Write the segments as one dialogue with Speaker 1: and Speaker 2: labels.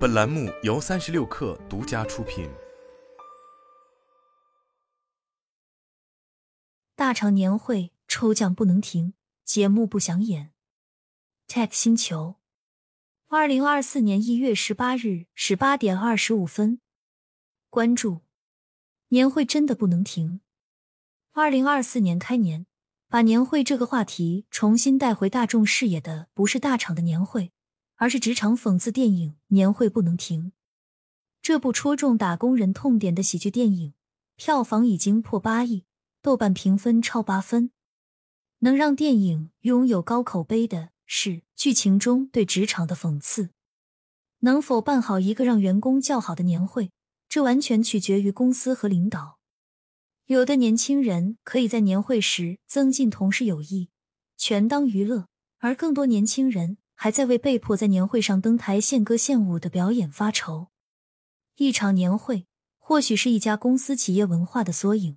Speaker 1: 本栏目由三十六氪独家出品。
Speaker 2: 大厂年会抽奖不能停，节目不想演。Tech 星球，二零二四年一月十八日十八点二十五分，关注年会真的不能停。二零二四年开年，把年会这个话题重新带回大众视野的，不是大厂的年会。而是职场讽刺电影《年会不能停》。这部戳中打工人痛点的喜剧电影，票房已经破八亿，豆瓣评分超八分。能让电影拥有高口碑的是剧情中对职场的讽刺。能否办好一个让员工叫好的年会，这完全取决于公司和领导。有的年轻人可以在年会时增进同事友谊，全当娱乐；而更多年轻人。还在为被迫在年会上登台献歌献舞的表演发愁。一场年会或许是一家公司企业文化的缩影。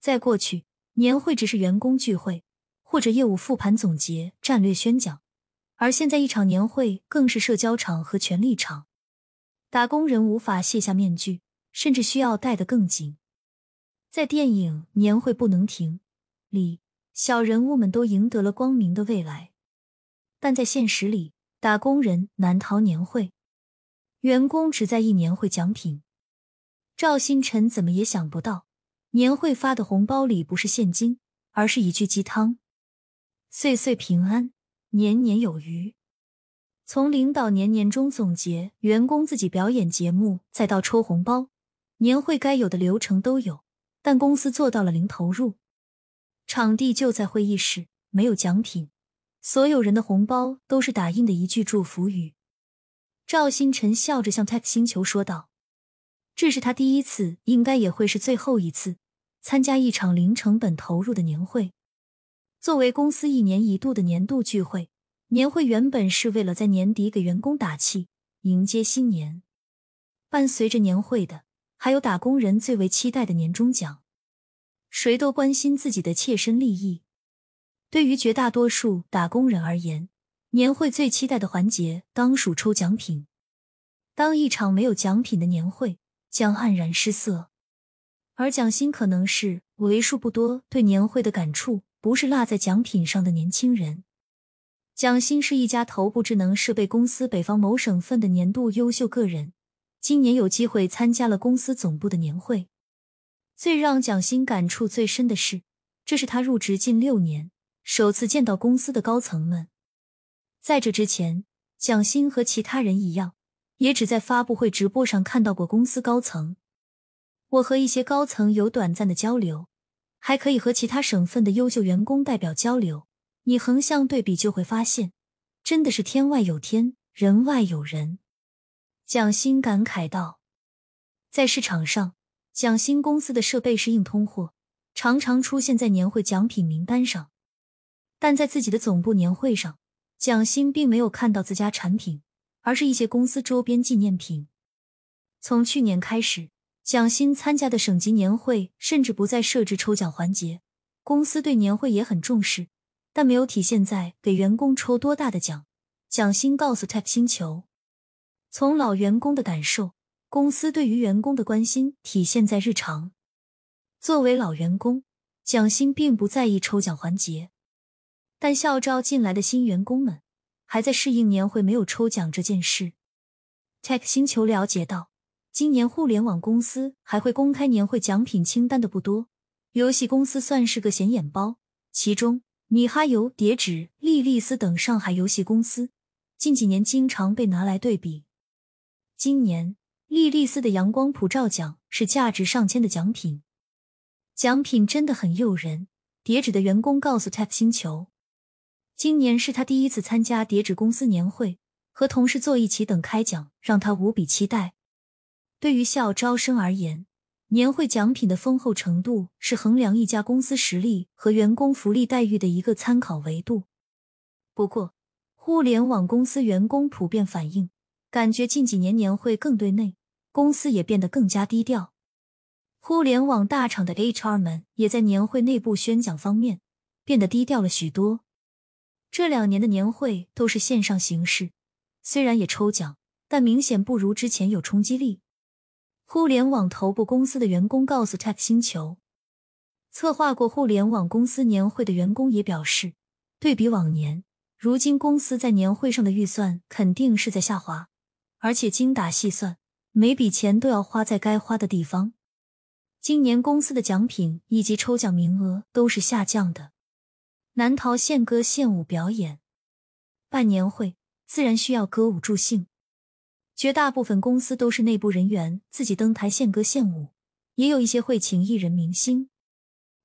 Speaker 2: 在过去，年会只是员工聚会或者业务复盘总结、战略宣讲，而现在一场年会更是社交场和权力场。打工人无法卸下面具，甚至需要戴得更紧。在电影《年会不能停》里，小人物们都赢得了光明的未来。但在现实里，打工人难逃年会，员工只在意年会奖品。赵星辰怎么也想不到，年会发的红包里不是现金，而是一句鸡汤：“岁岁平安，年年有余。”从领导年年终总结，员工自己表演节目，再到抽红包，年会该有的流程都有，但公司做到了零投入。场地就在会议室，没有奖品。所有人的红包都是打印的一句祝福语。赵星辰笑着向 Tech 星球说道：“这是他第一次，应该也会是最后一次参加一场零成本投入的年会。作为公司一年一度的年度聚会，年会原本是为了在年底给员工打气，迎接新年。伴随着年会的，还有打工人最为期待的年终奖。谁都关心自己的切身利益。”对于绝大多数打工人而言，年会最期待的环节当属抽奖品。当一场没有奖品的年会将黯然失色，而奖薪可能是为数不多对年会的感触不是落在奖品上的年轻人。蒋欣是一家头部智能设备公司北方某省份的年度优秀个人，今年有机会参加了公司总部的年会。最让蒋欣感触最深的是，这是他入职近六年。首次见到公司的高层们，在这之前，蒋欣和其他人一样，也只在发布会直播上看到过公司高层。我和一些高层有短暂的交流，还可以和其他省份的优秀员工代表交流。你横向对比就会发现，真的是天外有天，人外有人。蒋欣感慨道：“在市场上，蒋欣公司的设备是硬通货，常常出现在年会奖品名单上。”但在自己的总部年会上，蒋欣并没有看到自家产品，而是一些公司周边纪念品。从去年开始，蒋欣参加的省级年会甚至不再设置抽奖环节。公司对年会也很重视，但没有体现在给员工抽多大的奖。蒋欣告诉 Tech 星球，从老员工的感受，公司对于员工的关心体现在日常。作为老员工，蒋欣并不在意抽奖环节。但校招进来的新员工们还在适应年会没有抽奖这件事。Tech 星球了解到，今年互联网公司还会公开年会奖品清单的不多，游戏公司算是个显眼包。其中，米哈游、叠纸、莉莉丝等上海游戏公司近几年经常被拿来对比。今年，莉莉丝的阳光普照奖是价值上千的奖品，奖品真的很诱人。叠纸的员工告诉 Tech 星球。今年是他第一次参加叠纸公司年会，和同事坐一起等开奖，让他无比期待。对于校招生而言，年会奖品的丰厚程度是衡量一家公司实力和员工福利待遇的一个参考维度。不过，互联网公司员工普遍反映，感觉近几年年会更对内，公司也变得更加低调。互联网大厂的 HR 们也在年会内部宣讲方面变得低调了许多。这两年的年会都是线上形式，虽然也抽奖，但明显不如之前有冲击力。互联网头部公司的员工告诉 Tech 星球，策划过互联网公司年会的员工也表示，对比往年，如今公司在年会上的预算肯定是在下滑，而且精打细算，每笔钱都要花在该花的地方。今年公司的奖品以及抽奖名额都是下降的，难逃献歌献舞表演。办年会自然需要歌舞助兴。绝大部分公司都是内部人员自己登台献歌献舞，也有一些会请艺人明星。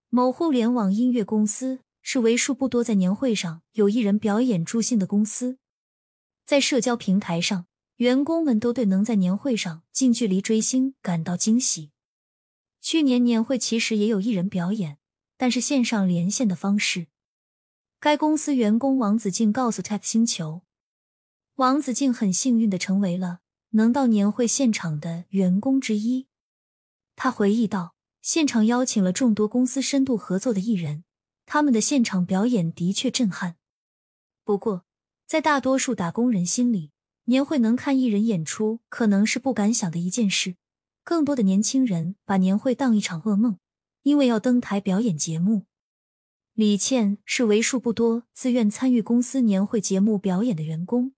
Speaker 2: 某互联网音乐公司是为数不多在年会上有艺人表演助兴的公司。在社交平台上，员工们都对能在年会上近距离追星感到惊喜。去年年会其实也有艺人表演，但是线上连线的方式。该公司员工王子静告诉 Tech 星球，王子静很幸运的成为了。能到年会现场的员工之一，他回忆道：“现场邀请了众多公司深度合作的艺人，他们的现场表演的确震撼。不过，在大多数打工人心里，年会能看艺人演出可能是不敢想的一件事。更多的年轻人把年会当一场噩梦，因为要登台表演节目。”李倩是为数不多自愿参与公司年会节目表演的员工。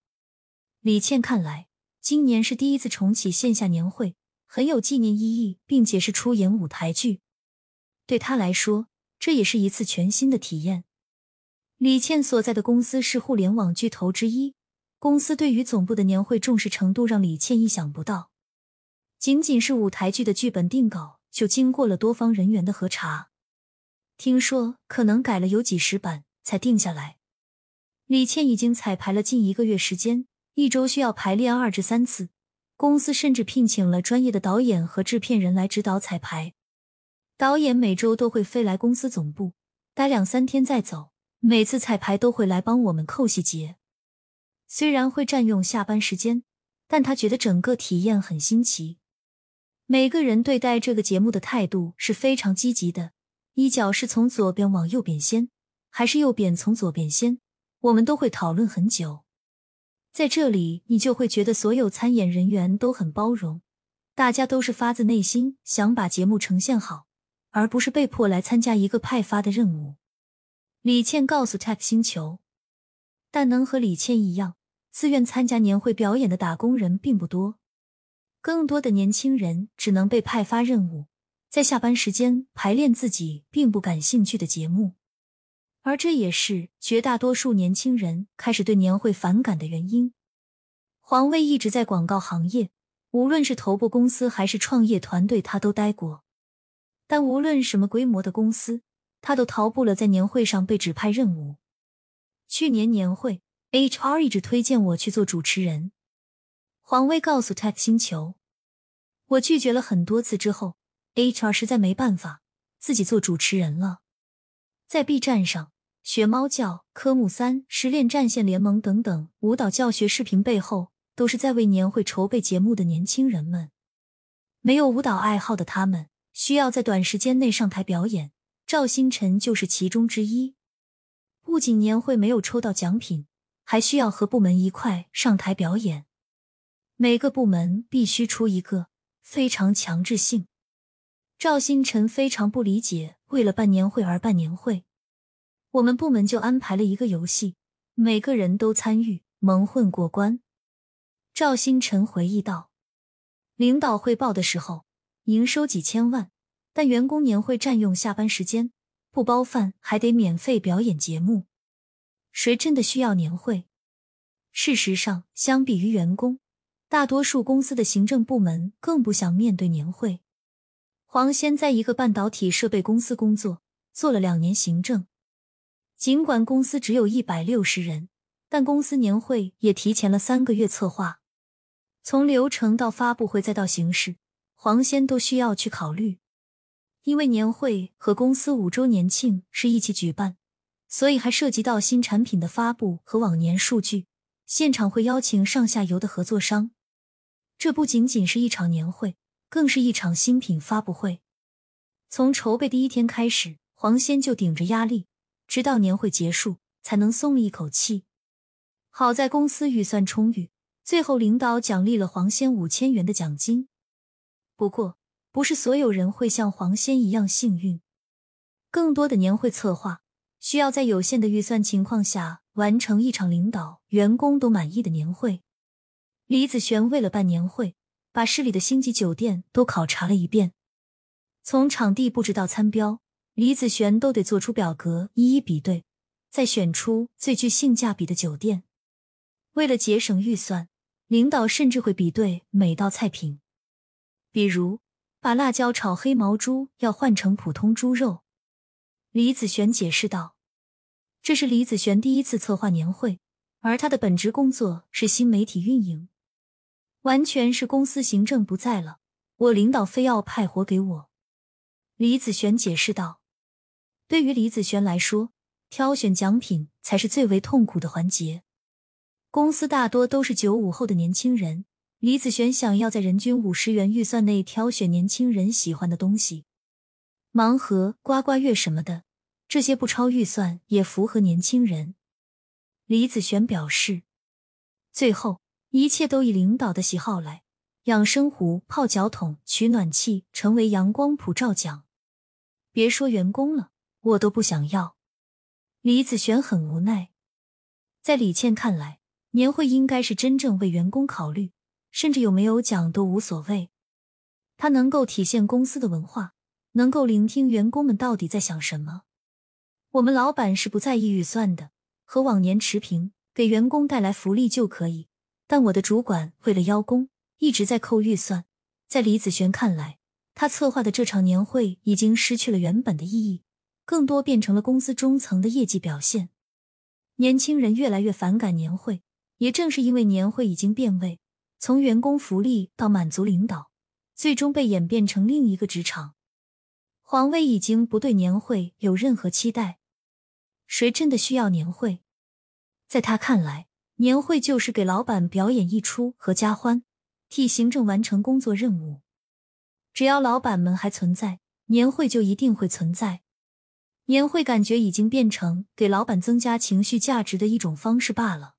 Speaker 2: 李倩看来。今年是第一次重启线下年会，很有纪念意义，并且是出演舞台剧。对他来说，这也是一次全新的体验。李倩所在的公司是互联网巨头之一，公司对于总部的年会重视程度让李倩意想不到。仅仅是舞台剧的剧本定稿，就经过了多方人员的核查，听说可能改了有几十版才定下来。李倩已经彩排了近一个月时间。一周需要排练二至三次，公司甚至聘请了专业的导演和制片人来指导彩排。导演每周都会飞来公司总部待两三天再走，每次彩排都会来帮我们扣细节。虽然会占用下班时间，但他觉得整个体验很新奇。每个人对待这个节目的态度是非常积极的。一脚是从左边往右边先，还是右边从左边先？我们都会讨论很久。在这里，你就会觉得所有参演人员都很包容，大家都是发自内心想把节目呈现好，而不是被迫来参加一个派发的任务。李倩告诉 Tech 星球，但能和李倩一样自愿参加年会表演的打工人并不多，更多的年轻人只能被派发任务，在下班时间排练自己并不感兴趣的节目。而这也是绝大多数年轻人开始对年会反感的原因。黄卫一直在广告行业，无论是头部公司还是创业团队，他都待过。但无论什么规模的公司，他都逃不了在年会上被指派任务。去年年会，HR 一直推荐我去做主持人。黄卫告诉 Tech 星球，我拒绝了很多次之后，HR 实在没办法，自己做主持人了。在 B 站上。学猫叫、科目三、失恋战线联盟等等舞蹈教学视频背后，都是在为年会筹备节目的年轻人们。没有舞蹈爱好的他们，需要在短时间内上台表演。赵星辰就是其中之一。不仅年会没有抽到奖品，还需要和部门一块上台表演。每个部门必须出一个，非常强制性。赵星辰非常不理解，为了办年会而办年会。我们部门就安排了一个游戏，每个人都参与，蒙混过关。赵星辰回忆道：“领导汇报的时候，营收几千万，但员工年会占用下班时间，不包饭还得免费表演节目，谁真的需要年会？事实上，相比于员工，大多数公司的行政部门更不想面对年会。”黄先在一个半导体设备公司工作，做了两年行政。尽管公司只有一百六十人，但公司年会也提前了三个月策划，从流程到发布会再到形式，黄先都需要去考虑。因为年会和公司五周年庆是一起举办，所以还涉及到新产品的发布和往年数据。现场会邀请上下游的合作商，这不仅仅是一场年会，更是一场新品发布会。从筹备第一天开始，黄先就顶着压力。直到年会结束，才能松了一口气。好在公司预算充裕，最后，领导奖励了黄仙五千元的奖金。不过，不是所有人会像黄仙一样幸运。更多的年会策划需要在有限的预算情况下完成一场领导、员工都满意的年会。李子璇为了办年会，把市里的星级酒店都考察了一遍，从场地布置到餐标，李子璇都得做出表格一一比对，再选出最具性价比的酒店。为了节省预算，领导甚至会比对每道菜品，比如把辣椒炒黑毛猪要换成普通猪肉。李子璇解释道：“这是李子璇第一次策划年会，而他的本职工作是新媒体运营。”完全是公司行政不在了，我领导非要派活给我。李子璇解释道：“对于李子璇来说，挑选奖品才是最为痛苦的环节。公司大多都是九五后的年轻人，李子璇想要在人均五十元预算内挑选年轻人喜欢的东西，盲盒、刮刮乐什么的，这些不超预算也符合年轻人。”李子璇表示，最后。一切都以领导的喜好来，养生壶、泡脚桶、取暖器成为阳光普照奖。别说员工了，我都不想要。李子璇很无奈，在李倩看来，年会应该是真正为员工考虑，甚至有没有奖都无所谓。它能够体现公司的文化，能够聆听员工们到底在想什么。我们老板是不在意预算的，和往年持平，给员工带来福利就可以。但我的主管为了邀功，一直在扣预算。在李子璇看来，他策划的这场年会已经失去了原本的意义，更多变成了公司中层的业绩表现。年轻人越来越反感年会，也正是因为年会已经变味，从员工福利到满足领导，最终被演变成另一个职场。黄威已经不对年会有任何期待。谁真的需要年会？在他看来。年会就是给老板表演一出合家欢，替行政完成工作任务。只要老板们还存在，年会就一定会存在。年会感觉已经变成给老板增加情绪价值的一种方式罢了。